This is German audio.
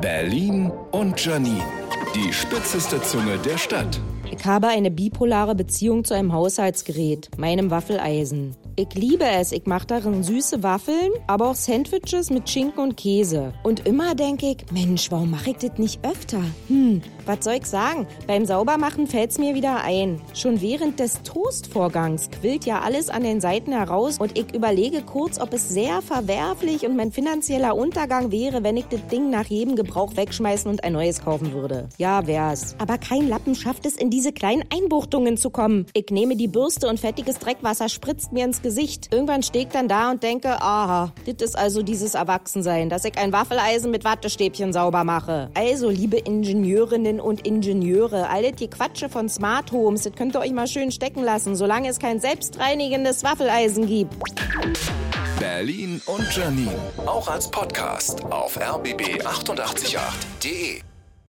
Berlin und Janine. Die spitzeste Zunge der Stadt. Ich habe eine bipolare Beziehung zu einem Haushaltsgerät, meinem Waffeleisen. Ich liebe es. Ich mache darin süße Waffeln, aber auch Sandwiches mit Schinken und Käse. Und immer denke ich, Mensch, warum mache ich das nicht öfter? Hm, was soll ich sagen? Beim Saubermachen fällt es mir wieder ein. Schon während des Toastvorgangs quillt ja alles an den Seiten heraus und ich überlege kurz, ob es sehr verwerflich und mein finanzieller Untergang wäre, wenn ich das Ding nach jedem Gebrauch wegschmeißen und ein neues kaufen würde. Ja, wär's. Aber kein Lappen schafft es, in diese kleinen Einbuchtungen zu kommen. Ich nehme die Bürste und fettiges Dreckwasser spritzt mir ins Gesicht. Irgendwann stehe ich dann da und denke, aha, das ist also dieses Erwachsensein, dass ich ein Waffeleisen mit Wattestäbchen sauber mache. Also, liebe Ingenieurinnen und Ingenieure, alle die Quatsche von Smart Homes, das könnt ihr euch mal schön stecken lassen, solange es kein selbstreinigendes Waffeleisen gibt. Berlin und Janine. Auch als Podcast auf rbb888.de.